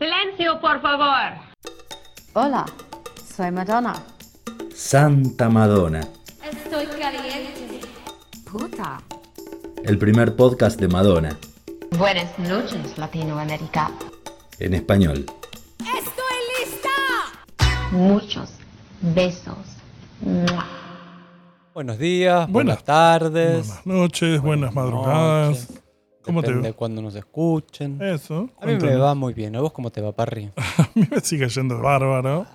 Silencio, por favor. Hola, soy Madonna. Santa Madonna, Estoy caliente. Puta. el primer podcast de Madonna, Buenas noches, Latinoamérica. en español. ¡Estoy lista! Muchos besos. Buenos días, buenas, Buenas- tardes. Buenas noches, buenas madrugadas. noches. ¿Cómo te va? cuando nos escuchen. Eso. A mí me va muy bien. ¿A vos cómo te va, Parry? A mí me sigue yendo bárbaro.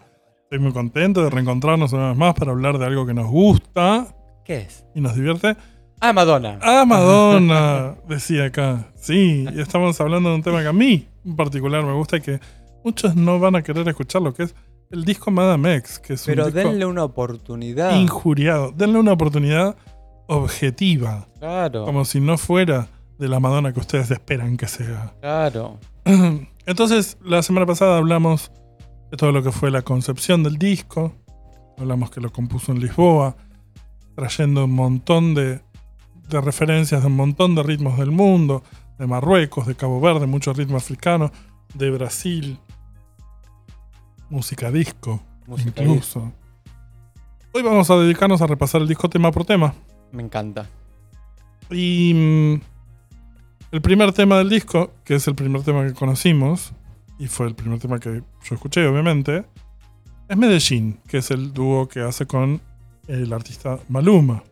Estoy muy contento de reencontrarnos una vez más para hablar de algo que nos gusta ¿Qué es? y nos divierte. Ah, Madonna. Ah, Madonna, decía acá. Sí, y estamos hablando de un tema que a mí en particular me gusta y que muchos no van a querer escuchar, lo que es el disco Madame X, que es Pero un disco denle una oportunidad. injuriado. Denle una oportunidad objetiva, Claro, como si no fuera de la Madonna que ustedes esperan que sea. claro. Entonces, la semana pasada hablamos de todo lo que fue la concepción del disco. Hablamos que lo compuso en Lisboa, trayendo un montón de, de referencias de un montón de ritmos del mundo, de Marruecos, de Cabo Verde, mucho ritmo africano, de Brasil, música disco, Música incluso. Hoy vamos a dedicarnos a repasar el disco tema por tema. Me encanta. Y mm, el primer tema del disco, que es el primer tema que conocimos, y fue el primer tema que yo escuché, obviamente, es Medellín, que es el dúo que hace con el artista Maluma.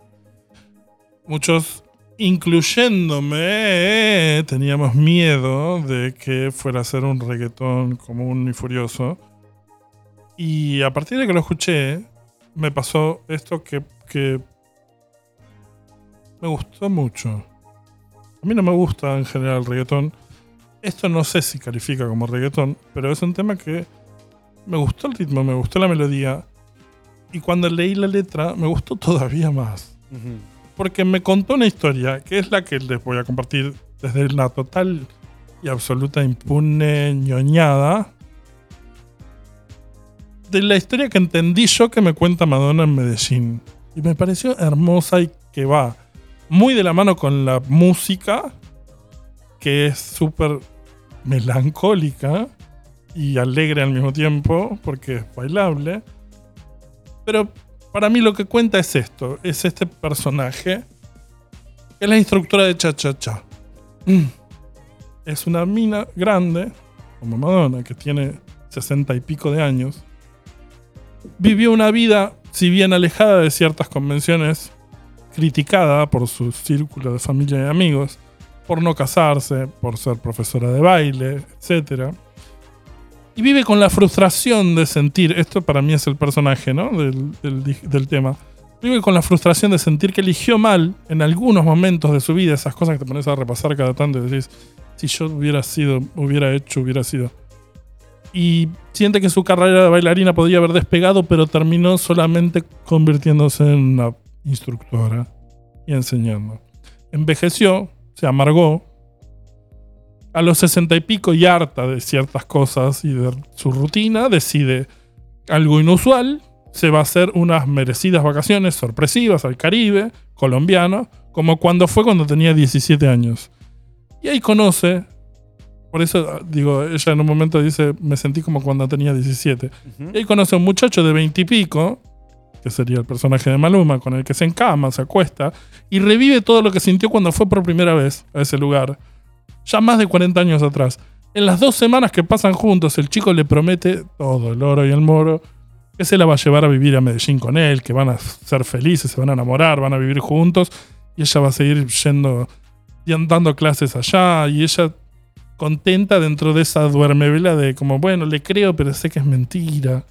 Muchos, incluyéndome, teníamos miedo de que fuera a ser un reggaetón común y furioso. Y a partir de que lo escuché, me pasó esto que, que me gustó mucho. A mí no me gusta en general el reggaetón. Esto no sé si califica como reggaetón, pero es un tema que me gustó el ritmo, me gustó la melodía. Y cuando leí la letra, me gustó todavía más. Porque me contó una historia, que es la que les voy a compartir desde la total y absoluta impune ñoñada. De la historia que entendí yo que me cuenta Madonna en Medellín. Y me pareció hermosa y que va muy de la mano con la música, que es súper melancólica y alegre al mismo tiempo, porque es bailable. Pero para mí lo que cuenta es esto, es este personaje, que es la instructora de Cha Cha Cha. Mm. Es una mina grande, como Madonna, que tiene sesenta y pico de años. Vivió una vida, si bien alejada de ciertas convenciones, criticada por su círculo de familia y amigos, por no casarse, por ser profesora de baile, etc. Y vive con la frustración de sentir, esto para mí es el personaje ¿no? del, del tema, vive con la frustración de sentir que eligió mal en algunos momentos de su vida, esas cosas que te pones a repasar cada tanto y decís, si yo hubiera sido, hubiera hecho, hubiera sido. Y siente que su carrera de bailarina podría haber despegado, pero terminó solamente convirtiéndose en una instructora y enseñando. Envejeció, se amargó. A los sesenta y pico y harta de ciertas cosas y de su rutina, decide algo inusual. Se va a hacer unas merecidas vacaciones sorpresivas al Caribe, colombiano, como cuando fue cuando tenía 17 años. Y ahí conoce, por eso digo, ella en un momento dice, me sentí como cuando tenía 17. Ujú. Y ahí conoce a un muchacho de 20 y pico, que sería el personaje de Maluma, con el que se encama, se acuesta, y revive todo lo que sintió cuando fue por primera vez a ese lugar, ya más de 40 años atrás. En las dos semanas que pasan juntos, el chico le promete todo, el oro y el moro, que se la va a llevar a vivir a Medellín con él, que van a ser felices, se van a enamorar, van a vivir juntos, y ella va a seguir yendo y dando clases allá, y ella contenta dentro de esa duermevela de como, bueno, le creo, pero sé que es mentira.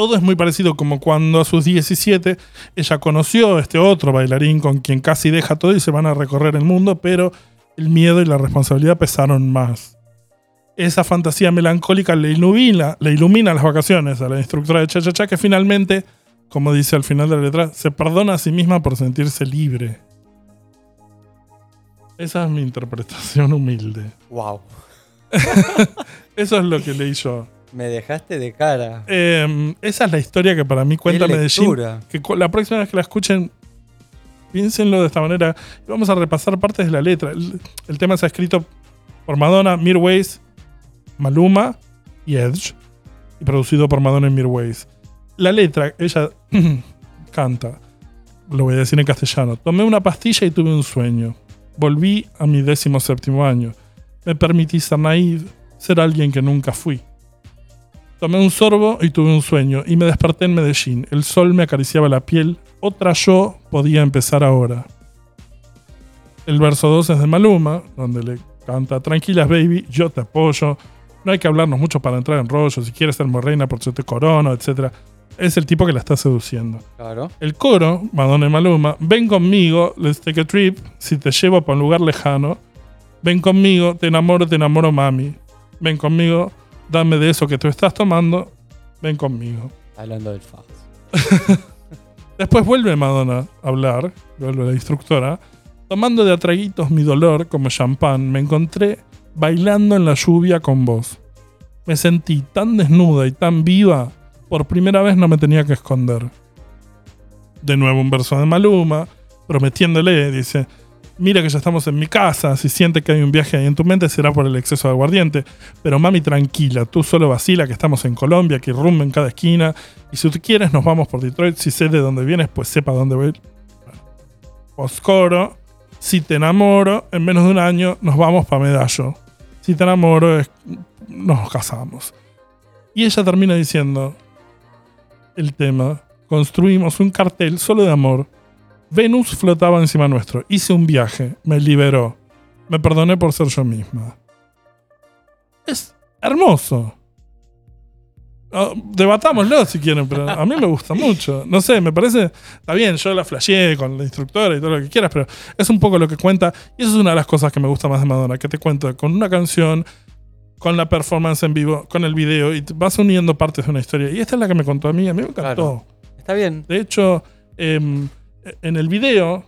Todo es muy parecido como cuando a sus 17 ella conoció a este otro bailarín con quien casi deja todo y se van a recorrer el mundo, pero el miedo y la responsabilidad pesaron más. Esa fantasía melancólica le ilumina, le ilumina las vacaciones a la instructora de Cha Cha Cha que finalmente, como dice al final de la letra, se perdona a sí misma por sentirse libre. Esa es mi interpretación humilde. Wow. Eso es lo que leí yo. Me dejaste de cara. Eh, esa es la historia que para mí cuenta Medellín. Que la próxima vez que la escuchen, piénsenlo de esta manera. Vamos a repasar partes de la letra. El, el tema está escrito por Madonna, Mirwais, Maluma y Edge, y producido por Madonna y Mirways. La letra, ella canta, lo voy a decir en castellano. Tomé una pastilla y tuve un sueño. Volví a mi décimo séptimo año. Me permití ser naive, ser alguien que nunca fui. Tomé un sorbo y tuve un sueño, y me desperté en Medellín. El sol me acariciaba la piel. Otra yo podía empezar ahora. El verso 2 es de Maluma, donde le canta Tranquilas, baby, yo te apoyo. No hay que hablarnos mucho para entrar en rollo. Si quieres ser mi reina, por eso te corono, etc. Es el tipo que la está seduciendo. Claro. El coro, Madonna y Maluma, ven conmigo, let's take a trip, si te llevo para un lugar lejano. Ven conmigo, te enamoro, te enamoro, mami. Ven conmigo, dame de eso que tú estás tomando. Ven conmigo. Hablando del faz. Después vuelve Madonna a hablar, vuelve la instructora. Tomando de atraguitos mi dolor como champán, me encontré bailando en la lluvia con vos. Me sentí tan desnuda y tan viva, por primera vez no me tenía que esconder. De nuevo un verso de Maluma, prometiéndole, dice, mira que ya estamos en mi casa, si sientes que hay un viaje ahí en tu mente será por el exceso de aguardiente, pero mami tranquila, tú solo vacila que estamos en Colombia, que rumba en cada esquina, y si tú quieres nos vamos por Detroit, si sé de dónde vienes, pues sepa dónde voy. Bueno. Poscoro, si te enamoro, en menos de un año nos vamos para Medallo. Si te enamoro, nos casamos. Y ella termina diciendo el tema, construimos un cartel solo de amor. Venus flotaba encima nuestro. Hice un viaje, me liberó. Me perdoné por ser yo misma. Es hermoso. Ah, debatámoslo si quieren, pero a mí me gusta mucho. No sé, me parece. Está bien, yo la flasheé con la instructora y todo lo que quieras, pero es un poco lo que cuenta. Y eso es una de las cosas que me gusta más de Madonna, que te cuenta con una canción, con la performance en vivo, con el video, y te vas uniendo partes de una historia. Y esta es la que me contó a mí, a mí me encantó. Claro. Está bien. De hecho, em, en el video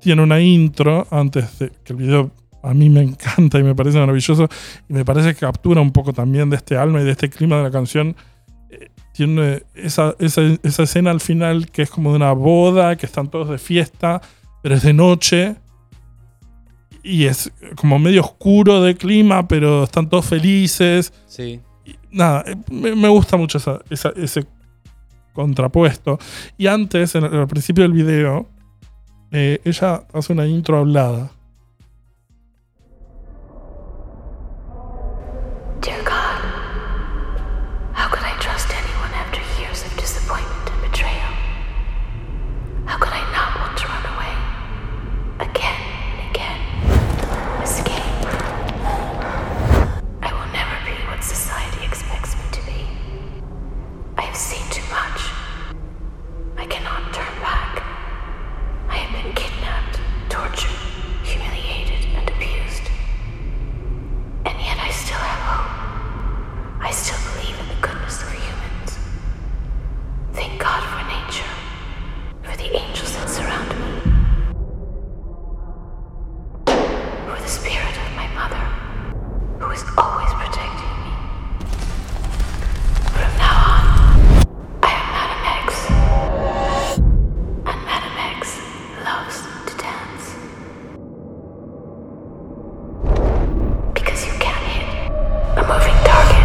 tiene una intro antes de que el video a mí me encanta y me parece maravilloso y me parece que captura un poco también de este alma y de este clima de la canción. Eh, Tiene esa, esa, esa escena al final que es como de una boda, que están todos de fiesta, pero es de noche y es como medio oscuro de clima, pero están todos felices Sí. nada, eh, me, me gusta mucho esa- esa- ese contrapuesto. Y antes, en el- al principio del video, eh, ella hace una intro hablada. Who is always protecting me. From now on, I am Madame X. And Madame X loves to dance. Because you can't hit a moving target.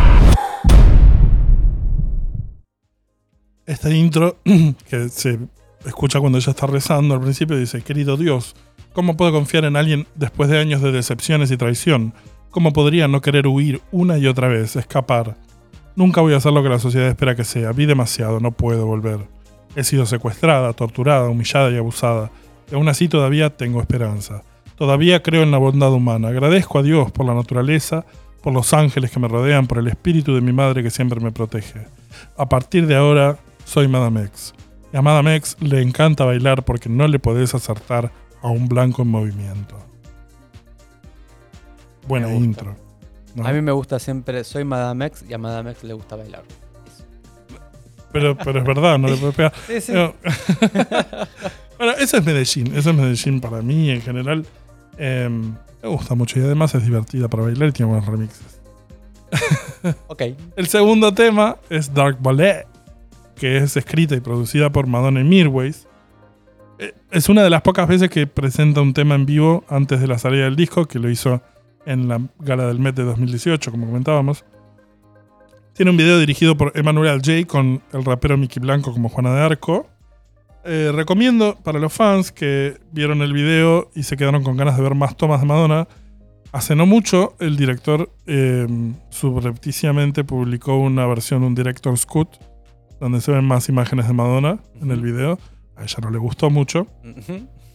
Esta intro que se escucha cuando ella está rezando al principio dice, querido Dios, ¿cómo puedo confiar en alguien después de años de decepciones y traición? ¿Cómo podría no querer huir una y otra vez, escapar? Nunca voy a hacer lo que la sociedad espera que sea. Vi demasiado, no puedo volver. He sido secuestrada, torturada, humillada y abusada. Y aún así todavía tengo esperanza. Todavía creo en la bondad humana. Agradezco a Dios por la naturaleza, por los ángeles que me rodean, por el espíritu de mi madre que siempre me protege. A partir de ahora, soy Madame X. Y a Madame X le encanta bailar porque no le podés acertar a un blanco en movimiento. Buena intro. ¿no? A mí me gusta siempre, soy Madame X y a Madame X le gusta bailar. Pero, pero es verdad, no le puedes pegar. Sí, sí. No. bueno, eso es Medellín. Eso es Medellín para mí en general. Eh, me gusta mucho y además es divertida para bailar y tiene buenos remixes. Ok. El segundo tema es Dark Ballet, que es escrita y producida por Madonna y Mirways. Eh, Es una de las pocas veces que presenta un tema en vivo antes de la salida del disco, que lo hizo en la gala del Met de 2018, como comentábamos. Tiene un video dirigido por Emanuel J. con el rapero Mickey Blanco como Juana de Arco. Eh, recomiendo para los fans que vieron el video y se quedaron con ganas de ver más tomas de Madonna. Hace no mucho, el director eh, subrepticiamente publicó una versión, un director's cut, donde se ven más imágenes de Madonna en el video. A ella no le gustó mucho,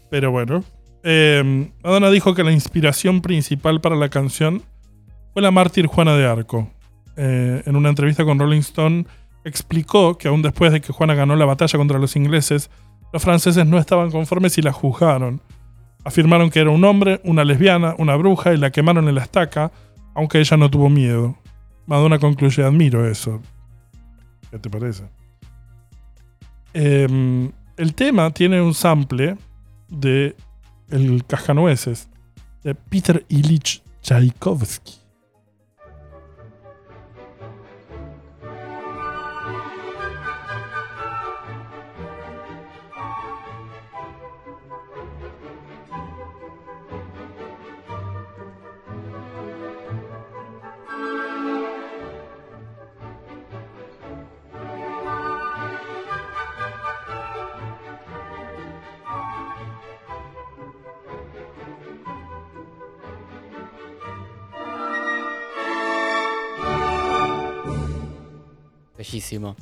pero bueno. Eh, Madonna dijo que la inspiración principal para la canción fue la mártir Juana de Arco. Eh, en una entrevista con Rolling Stone explicó que aún después de que Juana ganó la batalla contra los ingleses, los franceses no estaban conformes y la juzgaron. Afirmaron que era un hombre, una lesbiana, una bruja y la quemaron en la estaca, aunque ella no tuvo miedo. Madonna concluye, admiro eso. ¿Qué te parece? Em, el tema tiene un sample de El Cascanueces, de Peter Ilich Tchaikovsky.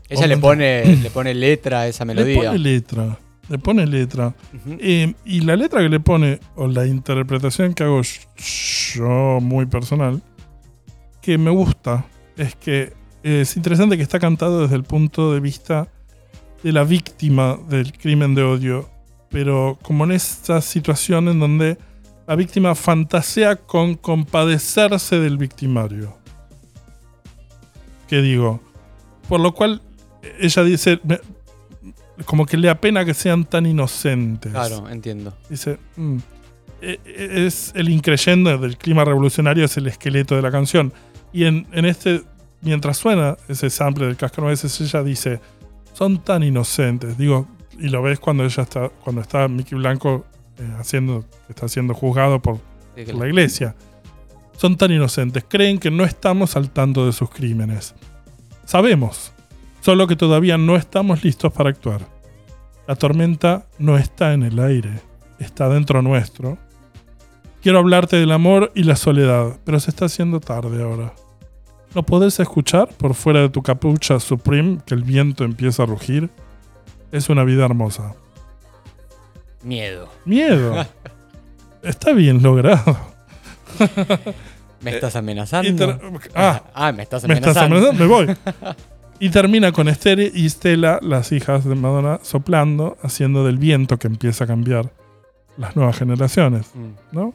Ella le pone, le pone letra a esa Le melodía. pone letra. Le pone letra. Eh, y la letra que le pone, o la interpretación que hago yo muy personal, que me gusta, es que es interesante que está cantado desde el punto de vista de la víctima del crimen de odio, pero como en esa situación en donde la víctima fantasea con compadecerse del victimario. ¿Qué digo? Por lo cual ella dice, me- como que le apena que sean tan inocentes. Claro, entiendo. Dice, mm, e- e- es el increyendo del clima revolucionario, es el esqueleto de la canción. Y en, en este, mientras suena ese sample del cascanueces, ella dice, son tan inocentes. Digo, y lo ves cuando ella está, cuando está Mickey Blanco eh, haciendo, está siendo juzgado por por la iglesia. Son tan inocentes, creen que no estamos al tanto de sus crímenes. Sabemos, solo que todavía no estamos listos para actuar. La tormenta no está en el aire, está dentro nuestro. Quiero hablarte del amor y la soledad, pero se está haciendo tarde ahora. ¿No podés escuchar por fuera de tu capucha Supreme que el viento empieza a rugir? Es una vida hermosa. Miedo. Miedo. Está bien logrado. ¿Me estás amenazando? Ah, ah, me estás me estás amenazando. amenazando, me voy. Y termina con Esther y Stella, las hijas de Madonna, soplando, haciendo del viento que empieza a cambiar las nuevas generaciones, Mm. ¿no?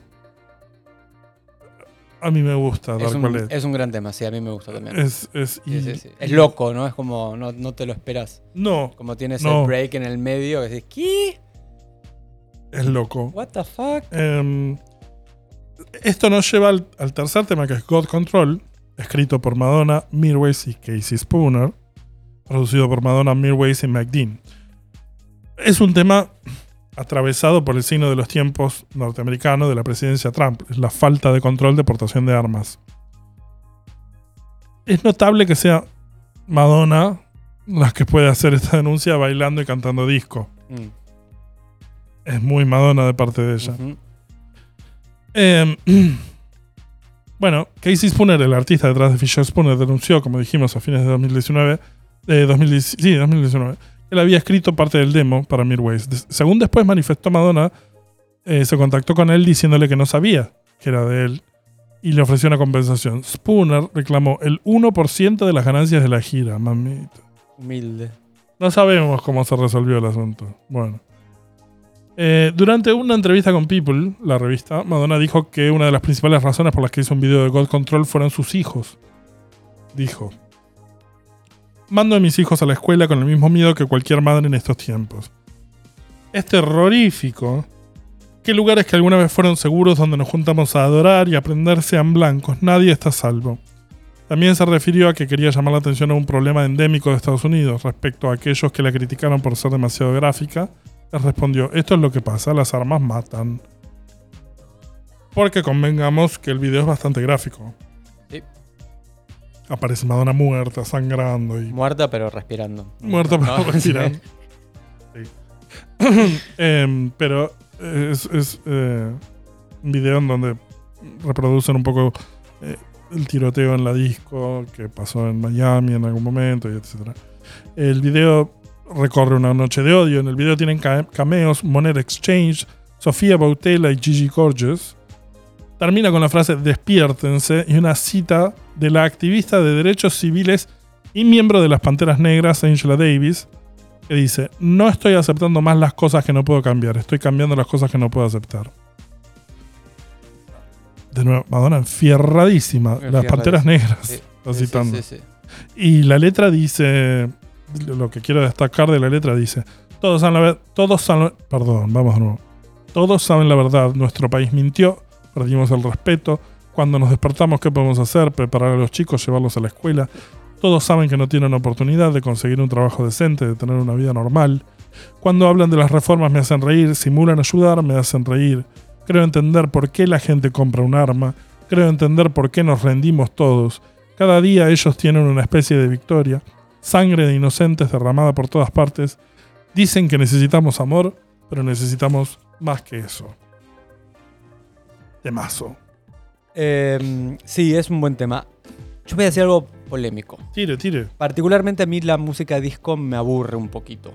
A mí me gusta Es Dark un, Ballet. es un gran tema, sí, a mí me gusta también. Es, es, y- Sí, sí, sí. Es loco, ¿no? Es como, no, no te lo esperas. No, Como tienes el break en el medio, que dices, ¿qué? es loco. ¿What the fuck? Em, esto nos lleva al, al tercer tema que es God Control, escrito por Madonna, Mirwais y Casey Spooner, producido por Madonna, Mirwais y McDean. Es un tema atravesado por el signo de los tiempos norteamericanos de la presidencia Trump, es la falta de control de portación de armas. Es notable que sea Madonna la que puede hacer esta denuncia bailando y cantando disco. Mm. Es muy Madonna de parte de ella. Eh, bueno, Casey Spooner, el artista detrás de Fisher Spooner, denunció, como dijimos, a fines de 2019, eh, 2010 sí, 2019, que él había escrito parte del demo para Mirwais. Des- según después manifestó Madonna, eh, se contactó con él diciéndole que no sabía que era de él y le ofreció una compensación. Spooner reclamó el 1% de las ganancias de la gira, mamita. Humilde. No sabemos cómo se resolvió el asunto. Bueno. Eh, durante una entrevista con People, la revista, Madonna dijo que una de las principales razones por las que hizo un video de God Control fueron sus hijos. Dijo: Mando a mis hijos a la escuela con el mismo miedo que cualquier madre en estos tiempos. Es terrorífico que lugares que alguna vez fueron seguros donde nos juntamos a adorar y aprender sean blancos. Nadie está a salvo. También se refirió a que quería llamar la atención a un problema endémico de Estados Unidos respecto a aquellos que la criticaron por ser demasiado gráfica. Respondió, esto es lo que pasa, las armas matan. Porque convengamos que el video es bastante gráfico. Sí. aparece Madonna muerta, sangrando y Muerta pero respirando. muerta pero No, respirando. Sí. Em, pero es, es, eh, un video en donde reproducen un poco eh, el tiroteo en la disco que pasó en Miami en algún momento, y etc. El video recorre una noche de odio. En el video tienen ca- cameos Monet Exchange, Sofía Bautela y Gigi Gorgeous. Termina con la frase despiértense y una cita de la activista de derechos civiles y miembro de las Panteras Negras, Angela Davis, que dice, no estoy aceptando más las cosas que no puedo cambiar, estoy cambiando las cosas que no puedo aceptar. De nuevo, Madonna enfierradísima, las Panteras Negras, Sí, citando. sí, sí. Y la letra dice, lo que quiero destacar de la letra dice, todos saben la verdad, todos saben, perdón, vamos de nuevo. Todos saben la verdad, nuestro país mintió, perdimos el respeto, cuando nos despertamos, ¿qué podemos hacer? Preparar a los chicos, llevarlos a la escuela. Todos saben que no tienen oportunidad de conseguir un trabajo decente, de tener una vida normal. Cuando hablan de las reformas me hacen reír, simulan ayudar, me hacen reír. Creo entender por qué la gente compra un arma. Creo entender por qué nos rendimos todos. Cada día ellos tienen una especie de victoria. Sangre de inocentes derramada por todas partes. Dicen que necesitamos amor, pero necesitamos más que eso. Temazo. Eh, sí, es un buen tema. Yo voy a decir algo polémico. Tire, tire. Particularmente a mí la música disco me aburre un poquito.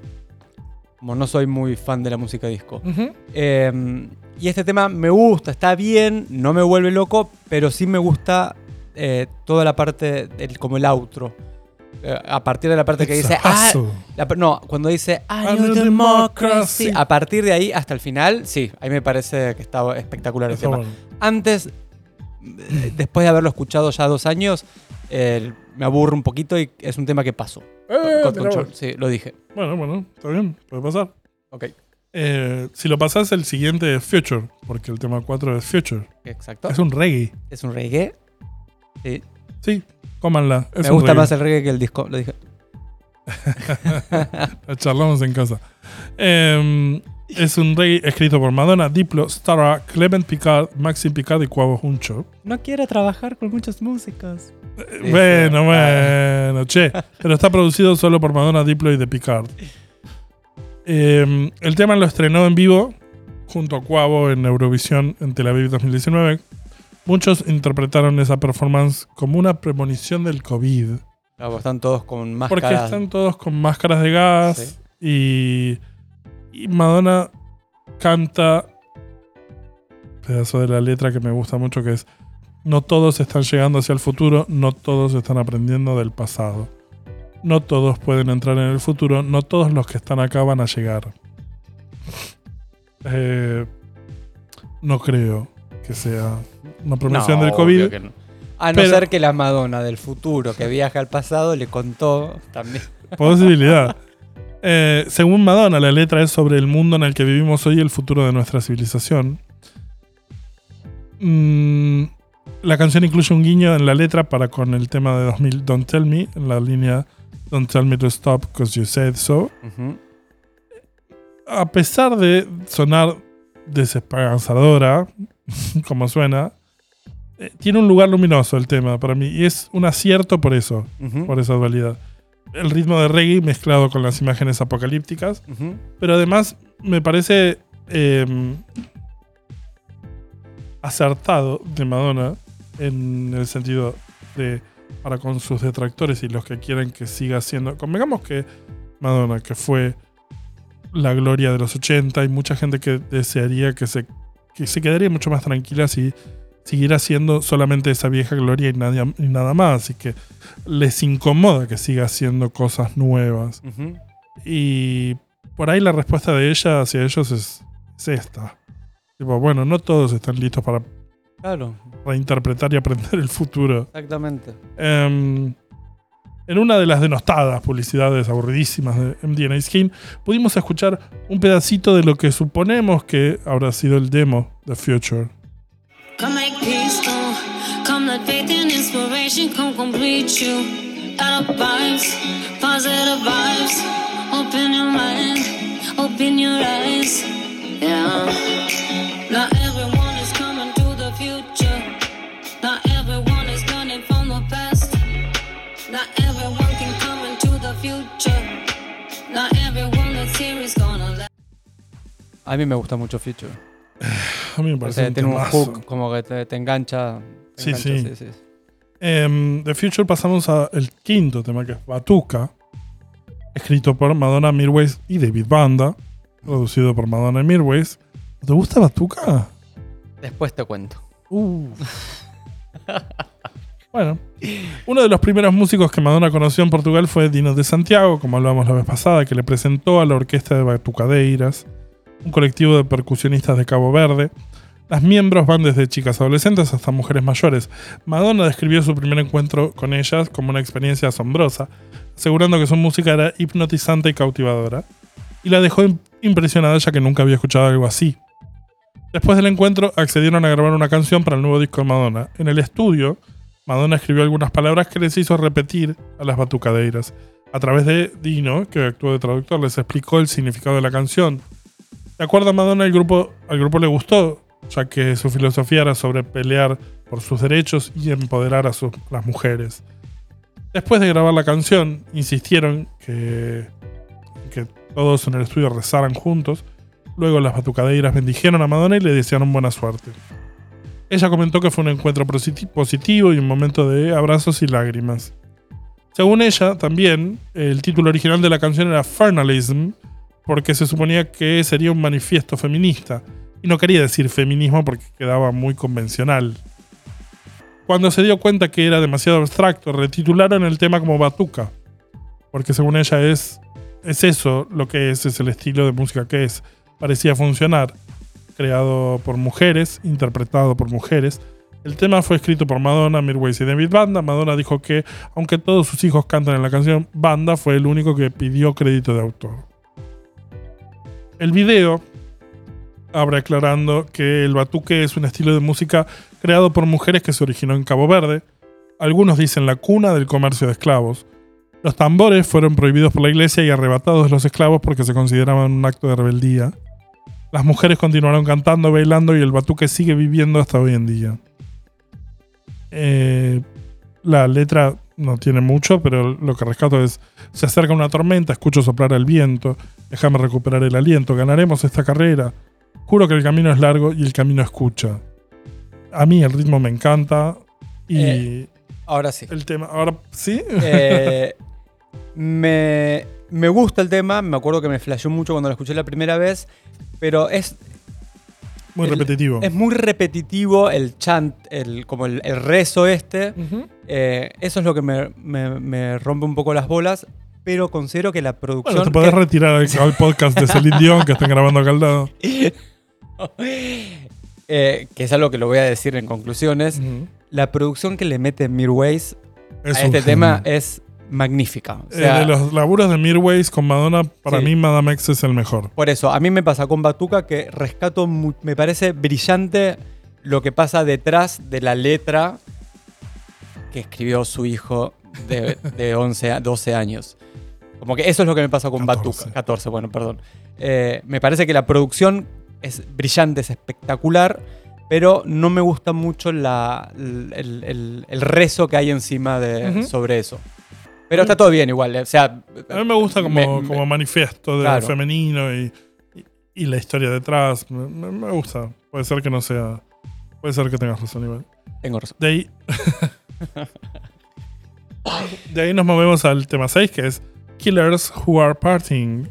Como no soy muy fan de la música disco. Eh, y este tema me gusta, está bien, no me vuelve loco, pero sí me gusta eh, toda la parte, del- como el outro. Eh, a partir de la parte que dice... Ah, la no, cuando dice I I know know democracy. A partir de ahí hasta el final, sí, ahí me parece que está espectacular el tema. bueno. Antes, eh, después de haberlo escuchado ya dos años, eh, me aburre un poquito y es un tema que pasó. Mira Control, sí, lo dije. Bueno, bueno, está bien, puede pasar. Ok, Eh, si lo pasás, el siguiente es Future, porque el tema 4 es Future. exacto. Es un reggae. Es un reggae. Sí. Sí, cómanla. Es me gusta reggae. más el reggae que el disco, lo dije. La charlamos en casa. Eh, es un reggae escrito por Madonna, Diplo, Stara, Clement Picard, Maxim Picard y Cuavo Huncho. No quiero trabajar con muchas músicas. Eh, bueno, bueno, che. Pero está producido solo por Madonna, Diplo y The Picard. Eh, el tema lo estrenó en vivo junto a Cuavo en Eurovisión en Tel Aviv 2019. Muchos interpretaron esa performance como una premonición del COVID. Claro, están todos con Porque máscaras. están todos con máscaras de gas y, y Madonna canta pedazo de la letra que me gusta mucho que es no todos están llegando hacia el futuro, no todos están aprendiendo del pasado. No todos pueden entrar en el futuro, no todos los que están acá van a llegar. Eh, no creo que sea una promisión No, del COVID. que no. A no Pero- ser que la Madonna del futuro que viaja al pasado le contó también. Posibilidad. Eh, según Madonna, la letra es sobre el mundo en el que vivimos hoy y el futuro de nuestra civilización. Mm, la canción incluye un guiño en la letra para con el tema de 2000 Don't Tell Me, en la línea Don't Tell Me to Stop because you said so. A pesar de sonar desesperanzadora, como suena, eh, tiene un lugar luminoso el tema para mí y es un acierto por eso, por esa dualidad. El ritmo de reggae mezclado con las imágenes apocalípticas pero además me parece eh, acertado de Madonna en el sentido de para con sus detractores y los que quieren que siga siendo. Convengamos que Madonna, que fue la gloria de los 80, hay mucha gente que desearía que se, que se quedaría mucho más tranquila si siguiera siendo solamente esa vieja gloria y, nada más. Y que les incomoda que siga haciendo cosas nuevas. Y por ahí la respuesta de ella hacia ellos es, es esta. Tipo, bueno, no todos están listos para Claro, reinterpretar y aprender el futuro. exactamente. Em, en una de las denostadas publicidades aburridísimas de MD Skin, pudimos escuchar un pedacito de lo que suponemos que habrá sido el demo de Future. Come complete you. Out of vibes, positive vibes. Open your mind, open your eyes. Yeah. Not everyone is coming to the future. Not everyone is learning from the past. Not everyone can come into the future. Not everyone that's here is gonna last. A mí me gusta mucho Future. A mí me O parece sea, un tiene un hook como que te, te engancha. te Sí, engancha, sí. Em, The Future pasamos al quinto tema que es Batuca, escrito por Madonna Mirwais y David Banda, producido por Madonna y Mirwais. ¿Te gusta Batuca? Después te cuento. Bueno, uno de los primeros músicos que Madonna conoció en Portugal fue Dino de Santiago, como hablamos la vez pasada, que le presentó a la orquesta de Batucadeiras, un colectivo de percusionistas de Cabo Verde. Las miembros van desde chicas adolescentes hasta mujeres mayores. Madonna describió su primer encuentro con ellas como una experiencia asombrosa, asegurando que su música era hipnotizante y cautivadora, y la dejó im- impresionada ya que nunca había escuchado algo así. Después del encuentro, accedieron a grabar una canción para el nuevo disco de Madonna. En el estudio, Madonna escribió algunas palabras que les hizo repetir a las batucadeiras. A través de Dino, que actuó de traductor, les explicó el significado de la canción. De acuerdo a Madonna, el grupo, al grupo le gustó, ya que su filosofía era sobre pelear por sus derechos y empoderar a las mujeres. Después de grabar la canción, insistieron que, que todos en el estudio rezaran juntos. Luego las batucadeiras bendijeron a Madonna y le desearon buena suerte. Ella comentó que fue un encuentro positi- positivo y un momento de abrazos y lágrimas. Según ella, también, el título original de la canción era Fernalism, porque se suponía que sería un manifiesto feminista, y no quería decir feminismo porque quedaba muy convencional. Cuando se dio cuenta que era demasiado abstracto, retitularon el tema como Batuca, porque según ella es, es eso lo que es, es el estilo de música que es. Parecía funcionar creado por mujeres, interpretado por mujeres. El tema fue escrito por Madonna, Mirwais y David Banda. Madonna dijo que, aunque todos sus hijos cantan en la canción, Banda fue el único que pidió crédito de autor. El video abre aclarando que el batuque es un estilo de música creado por mujeres que se originó en Cabo Verde. Algunos dicen la cuna del comercio de esclavos. Los tambores fueron prohibidos por la iglesia y arrebatados de los esclavos porque se consideraban un acto de rebeldía. Las mujeres continuaron cantando, bailando y el batuque sigue viviendo hasta hoy en día. Eh, la letra no tiene mucho, pero lo que rescato es, se acerca una tormenta, escucho soplar el viento, déjame recuperar el aliento, ganaremos esta carrera. Juro que el camino es largo y el camino escucha. A mí el ritmo me encanta y Eh, Ahora sí. el tema, ahora sí, Eh, me, me gusta el tema, me acuerdo que me flasheó mucho cuando lo escuché la primera vez, pero es, muy el- repetitivo. es muy repetitivo el chant, el, como el, el rezo este. Eh, eso es lo que me, me- me rompe un poco las bolas, pero considero que la producción... Bueno, te podés que- retirar al podcast de Celine Dion que están grabando acá al lado. eh, que es algo que lo voy a decir en conclusiones. La producción que le mete Mirwais Es a este tema es magnífica. O Eh, de los laburos de Mirwais con Madonna, para Sí. mí Madame X es el mejor. Por eso, a mí me pasa con Batuca que rescato, me parece brillante lo que pasa detrás de la letra que escribió su hijo de, de 11, a 12 años. Como que eso es lo que me pasa con 14. Batuca. 14, bueno, perdón. Eh, me parece que la producción es brillante, es espectacular, pero no me gusta mucho la, el, el- el rezo que hay encima de, sobre eso. Pero está todo bien igual. eh, O sea, A mí me gusta como, Me- me- como manifiesto de Claro. femenino y, y- y la historia detrás. Me, me- me gusta. Puede ser que no sea. Puede ser que tengas razón, igual. tengo razón. De ahí. de ahí nos movemos al tema 6, que es Killers Who Are Partying.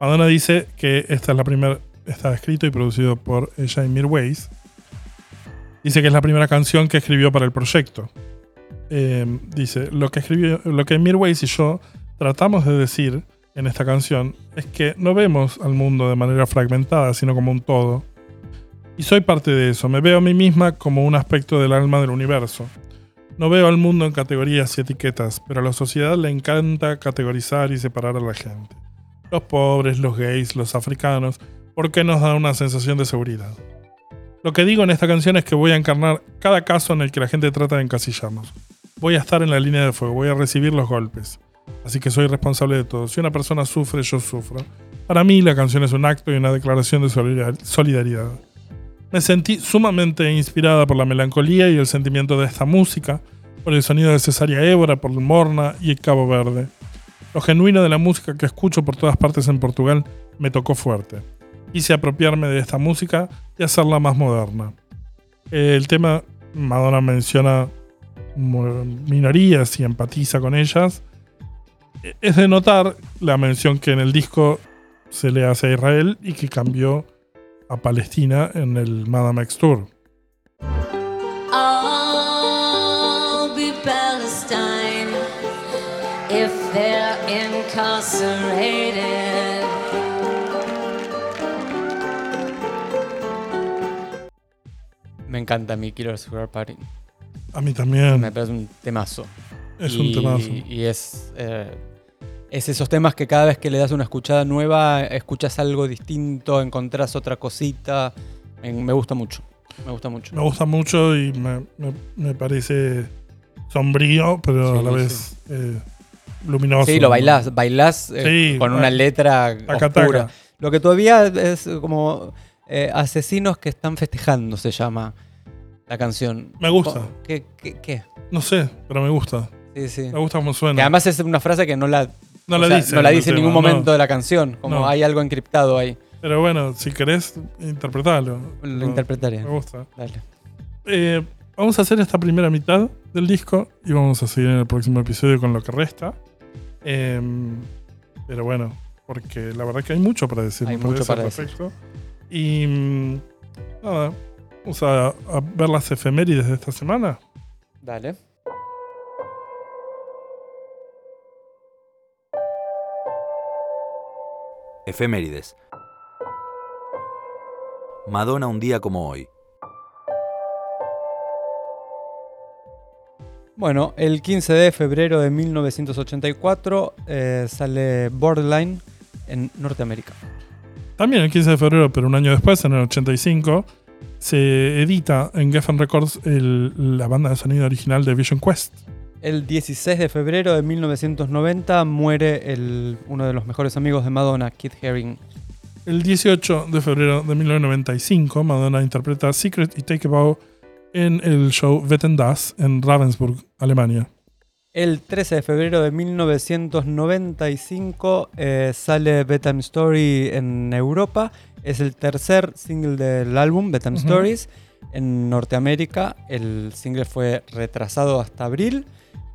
Madonna dice que esta es la primera. Está escrito y producido por ella y Mirwais. Dice que es la primera canción que escribió para el proyecto. Eh, dice: lo que, escribió, lo que Mirwais y yo tratamos de decir en esta canción es que no vemos al mundo de manera fragmentada, sino como un todo. Y soy parte de eso. Me veo a mí misma como un aspecto del alma del universo. No veo al mundo en categorías y etiquetas, pero a la sociedad le encanta categorizar y separar a la gente. Los pobres, los gays, los africanos, porque nos da una sensación de seguridad. Lo que digo en esta canción es que voy a encarnar cada caso en el que la gente trata de encasillarnos. Voy a estar en la línea de fuego, voy a recibir los golpes. Así que soy responsable de todo. Si una persona sufre, yo sufro. Para mí la canción es un acto y una declaración de solidar- solidaridad. Me sentí sumamente inspirada por la melancolía y el sentimiento de esta música. por el sonido de Cesaria Évora, por el Morna y el Cabo Verde. Lo genuino de la música que escucho por todas partes en Portugal me tocó fuerte. Quise apropiarme de esta música y hacerla más moderna. El tema, Madonna menciona minorías y empatiza con ellas. Es de notar la mención que en el disco se le hace a Israel y que cambió a Palestina en el Madame X Tour. Me encanta mi Killer Sugar Party. A mí también. Me parece un temazo. Es y, un temazo. Y es, eh, es esos temas que cada vez que le das una escuchada nueva, escuchas algo distinto, encontrás otra cosita. Me, gusta mucho. Me gusta mucho. Me gusta mucho y me, me- me parece sombrío, pero a la vez eh, luminoso. Sí, lo bailás. Bailás eh, Sí, con una letra taca, oscura. Lo que todavía es como eh, Asesinos que están festejando, se llama la canción. Me gusta. ¿Qué? qué, qué? No sé, pero me gusta. Sí, sí. Me gusta cómo suena. Que además es una frase que no la, no la sea, dice. no la dice en tema, ningún no. momento de la canción. Como No. hay algo encriptado ahí. Pero bueno, si querés, interpretalo. Lo interpretaré. Me gusta. Dale. Eh, vamos a hacer esta primera mitad del disco y vamos a seguir en el próximo episodio con lo que resta. Em, pero bueno, porque la verdad que hay mucho para decir. Hay mucho para decir. Y nada, vamos a, a ver las efemérides de esta semana. Dale. Efemérides. Madonna un día como hoy. Bueno, el 15 de febrero de 1984 eh, sale Borderline en Norteamérica. También el 15 de febrero, pero un año después, en el 85, se edita en Geffen Records el- la banda de sonido original de Vision Quest. El 16 de febrero de 1990 muere el- uno de los mejores amigos de Madonna, Keith Haring. El 18 de febrero de 1995, Madonna interpreta Secret y Take a Bow en el show Wetten Das en Ravensburg, Alemania. El 13 de febrero de 1995 eh, sale Bedtime Story en Europa. Es el tercer single del álbum, Bedtime. Stories. En Norteamérica el single fue retrasado hasta abril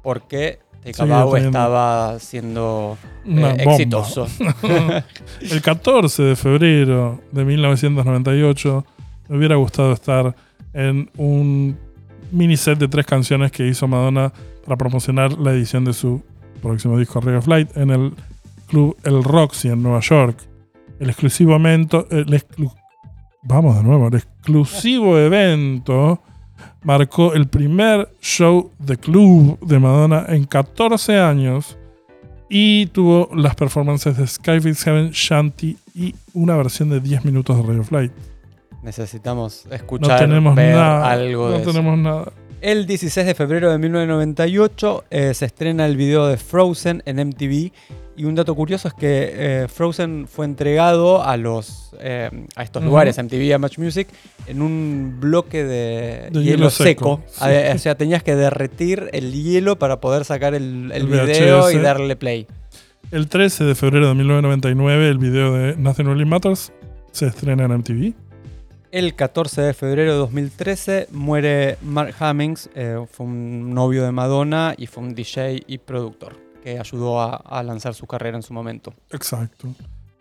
porque Take a Seguía Bow teniendo estaba siendo eh, exitoso. el 14 de febrero de 1998 me hubiera gustado estar en un mini set de tres canciones que hizo Madonna para promocionar la edición de su próximo disco Ray of Light en el club El Roxy en Nueva York. El exclusivo evento, vamos de nuevo, el exclusivo evento marcó el primer show de club de Madonna en 14 años y tuvo las performances de Skyfish Heaven, Shanty y una versión de 10 minutos de Ray of Light. Necesitamos No escuchar, tenemos ver nada. algo no de eso. nada. El 16 de febrero de 1998 eh, se estrena el video de Frozen en MTV. Y un dato curioso es que eh, Frozen fue entregado a los eh, a estos Ujú. lugares, MTV, a Match Music, en un bloque de, De hielo, hielo seco. seco, A- sí. O sea, tenías que derretir el hielo para poder sacar el, el El video y darle play. El 13 de febrero de 1999, el video de Nothing Really Matters se estrena en MTV. El 14 de febrero de 2013 muere Mark Hemmings, eh, fue un novio de Madonna y fue un DJ y productor que ayudó a, a lanzar su carrera en su momento. Exacto.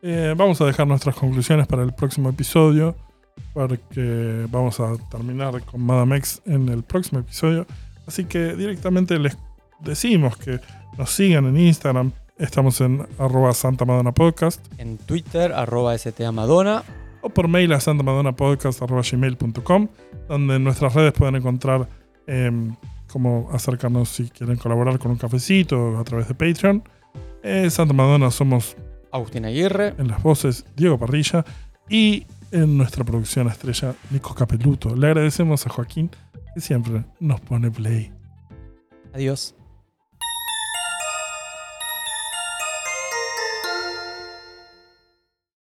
Eh, vamos a dejar nuestras conclusiones para el próximo episodio, porque vamos a terminar con Madame X en el próximo episodio. Así que directamente les decimos que nos sigan en Instagram. Estamos en arroba Santa Madonna Podcast En Twitter, arroba STA Madonna. O por mail a santamadonnapodcast.gmail.com donde en nuestras redes pueden encontrar em, cómo acercarnos si quieren colaborar con un cafecito a través de Patreon. Eh, Santa Madonna somos Agustín Aguirre. en las voces Diego Parrilla y en nuestra producción estrella Nico Capeluto. Le agradecemos a Joaquín que siempre nos pone play. Adiós.